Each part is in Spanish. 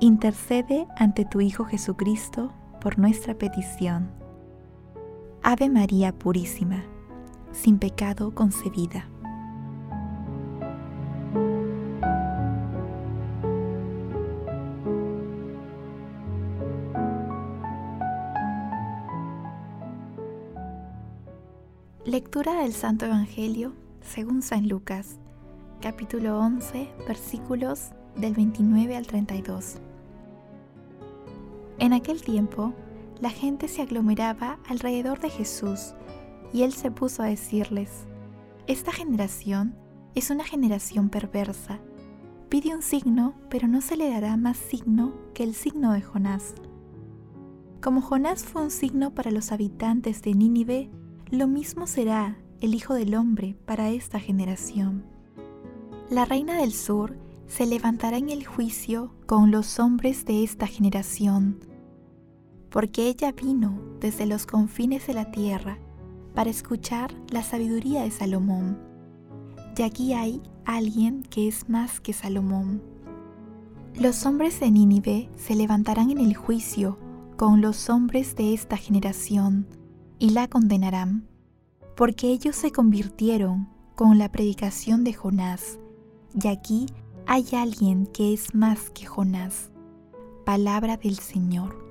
intercede ante tu Hijo Jesucristo por nuestra petición. Ave María Purísima, sin pecado concebida. Lectura del Santo Evangelio según San Lucas, capítulo 11, versículos del 29 al 32. En aquel tiempo, la gente se aglomeraba alrededor de Jesús y él se puso a decirles, Esta generación es una generación perversa. Pide un signo, pero no se le dará más signo que el signo de Jonás. Como Jonás fue un signo para los habitantes de Nínive, lo mismo será el Hijo del Hombre para esta generación. La reina del sur se levantará en el juicio con los hombres de esta generación porque ella vino desde los confines de la tierra para escuchar la sabiduría de Salomón. Y aquí hay alguien que es más que Salomón. Los hombres de Nínive se levantarán en el juicio con los hombres de esta generación y la condenarán, porque ellos se convirtieron con la predicación de Jonás, y aquí hay alguien que es más que Jonás. Palabra del Señor.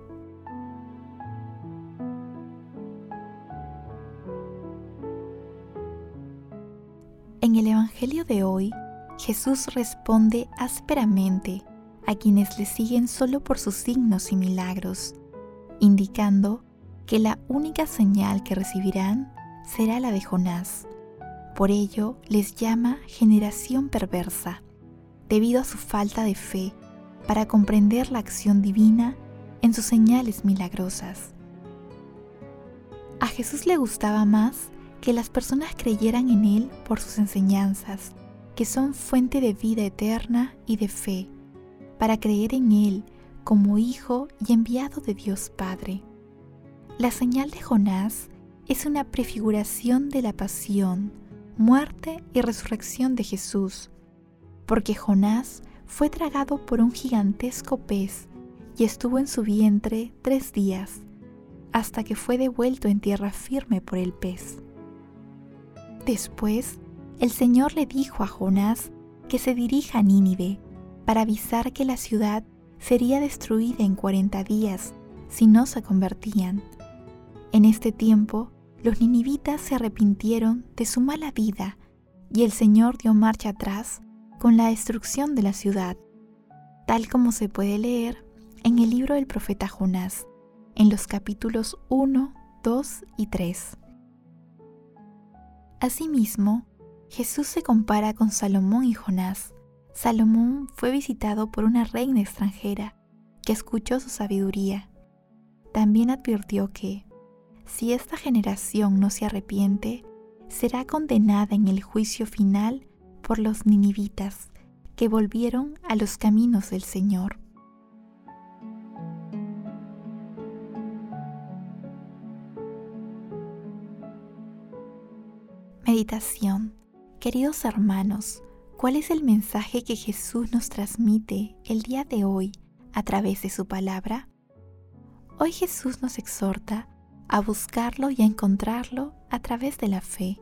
Evangelio de hoy, Jesús responde ásperamente a quienes le siguen solo por sus signos y milagros, indicando que la única señal que recibirán será la de Jonás. Por ello les llama generación perversa, debido a su falta de fe para comprender la acción divina en sus señales milagrosas. A Jesús le gustaba más que las personas creyeran en Él por sus enseñanzas, que son fuente de vida eterna y de fe, para creer en Él como Hijo y enviado de Dios Padre. La señal de Jonás es una prefiguración de la pasión, muerte y resurrección de Jesús, porque Jonás fue tragado por un gigantesco pez y estuvo en su vientre tres días, hasta que fue devuelto en tierra firme por el pez. Después, el Señor le dijo a Jonás que se dirija a Nínive para avisar que la ciudad sería destruida en cuarenta días si no se convertían. En este tiempo, los ninivitas se arrepintieron de su mala vida y el Señor dio marcha atrás con la destrucción de la ciudad, tal como se puede leer en el libro del profeta Jonás, en los capítulos 1, 2 y 3. Asimismo, Jesús se compara con Salomón y Jonás. Salomón fue visitado por una reina extranjera que escuchó su sabiduría. También advirtió que, si esta generación no se arrepiente, será condenada en el juicio final por los ninivitas que volvieron a los caminos del Señor. Meditación Queridos hermanos, ¿cuál es el mensaje que Jesús nos transmite el día de hoy a través de su palabra? Hoy Jesús nos exhorta a buscarlo y a encontrarlo a través de la fe.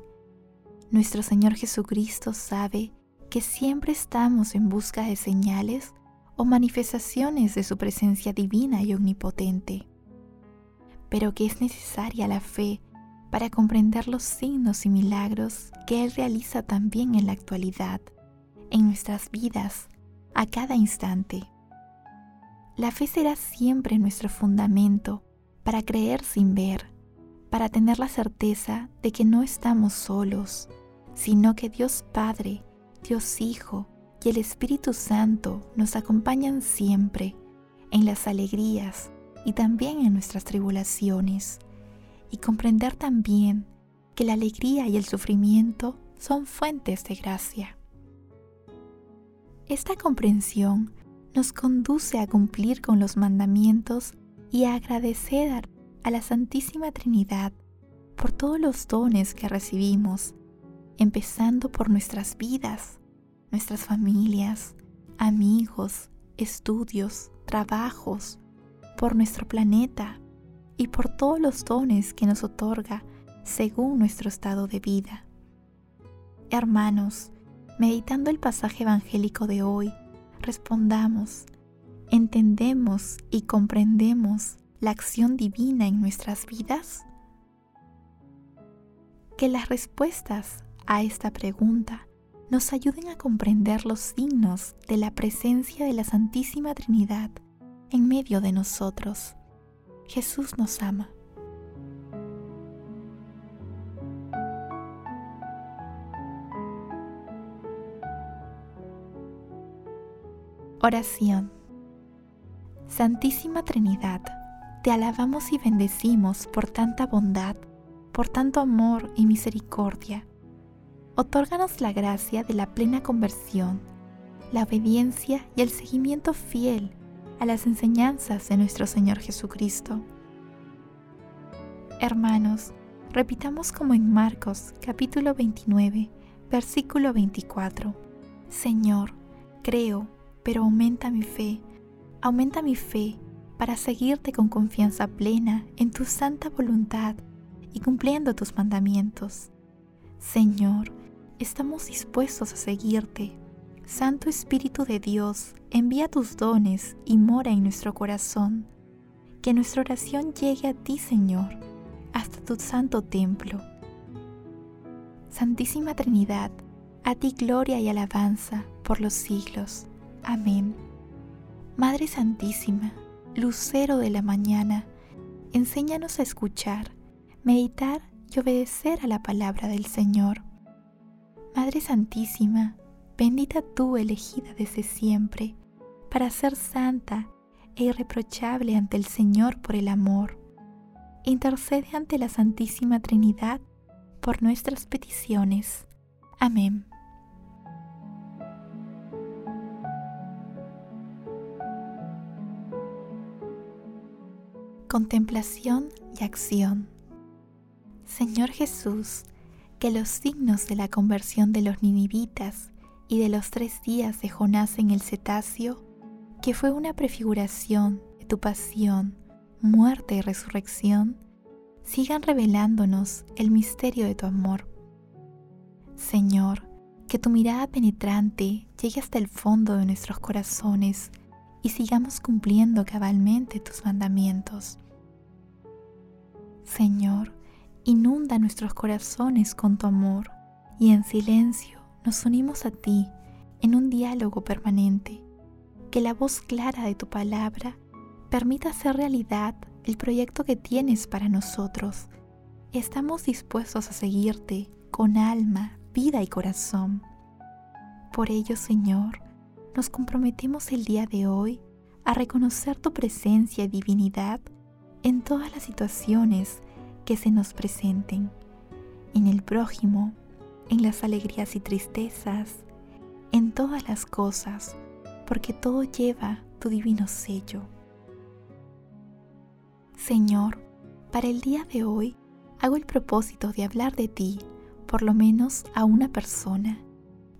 Nuestro Señor Jesucristo sabe que siempre estamos en busca de señales o manifestaciones de su presencia divina y omnipotente, pero que es necesaria la fe para comprender los signos y milagros que Él realiza también en la actualidad, en nuestras vidas, a cada instante. La fe será siempre nuestro fundamento para creer sin ver, para tener la certeza de que no estamos solos, sino que Dios Padre, Dios Hijo y el Espíritu Santo nos acompañan siempre en las alegrías y también en nuestras tribulaciones, y comprender también que la alegría y el sufrimiento son fuentes de gracia. Esta comprensión nos conduce a cumplir con los mandamientos y a agradecer a la Santísima Trinidad por todos los dones que recibimos, empezando por nuestras vidas, nuestras familias, amigos, estudios, trabajos, por nuestro planeta y por todos los dones que nos otorga según nuestro estado de vida. Hermanos, meditando el pasaje evangélico de hoy, respondamos, ¿entendemos y comprendemos la acción divina en nuestras vidas? Que las respuestas a esta pregunta nos ayuden a comprender los signos de la presencia de la Santísima Trinidad en medio de nosotros. Jesús nos ama. Oración. Santísima Trinidad, te alabamos y bendecimos por tanta bondad, por tanto amor y misericordia. Otórganos la gracia de la plena conversión, la obediencia y el seguimiento fiel a las enseñanzas de nuestro Señor Jesucristo. Hermanos, repitamos como en Marcos capítulo 29, versículo 24. Señor, creo pero aumenta mi fe, aumenta mi fe para seguirte con confianza plena en tu santa voluntad y cumpliendo tus mandamientos. Señor, estamos dispuestos a seguirte. Santo Espíritu de Dios, envía tus dones y mora en nuestro corazón. Que nuestra oración llegue a ti, Señor, hasta tu santo templo. Santísima Trinidad, a ti gloria y alabanza por los siglos. Amén. Madre Santísima, Lucero de la mañana, enséñanos a escuchar, meditar y obedecer a la palabra del Señor. Madre Santísima, bendita tú elegida desde siempre, para ser santa e irreprochable ante el Señor por el amor. Intercede ante la Santísima Trinidad por nuestras peticiones. Amén. Contemplación y acción. Señor Jesús, que los signos de la conversión de los ninivitas y de los tres días de Jonás en el cetáceo, que fue una prefiguración de tu pasión, muerte y resurrección, sigan revelándonos el misterio de tu amor. Señor, que tu mirada penetrante llegue hasta el fondo de nuestros corazones y sigamos cumpliendo cabalmente tus mandamientos. Señor, inunda nuestros corazones con tu amor y en silencio nos unimos a ti en un diálogo permanente. Que la voz clara de tu palabra permita hacer realidad el proyecto que tienes para nosotros. Estamos dispuestos a seguirte con alma, vida y corazón. Por ello, Señor, nos comprometemos el día de hoy a reconocer tu presencia y divinidad en todas las situaciones que se nos presenten, en el prójimo, en las alegrías y tristezas, en todas las cosas, porque todo lleva tu divino sello. Señor, para el día de hoy hago el propósito de hablar de ti, por lo menos a una persona,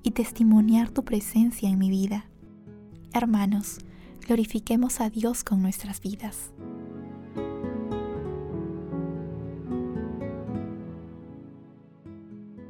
y testimoniar tu presencia en mi vida. Hermanos, glorifiquemos a Dios con nuestras vidas.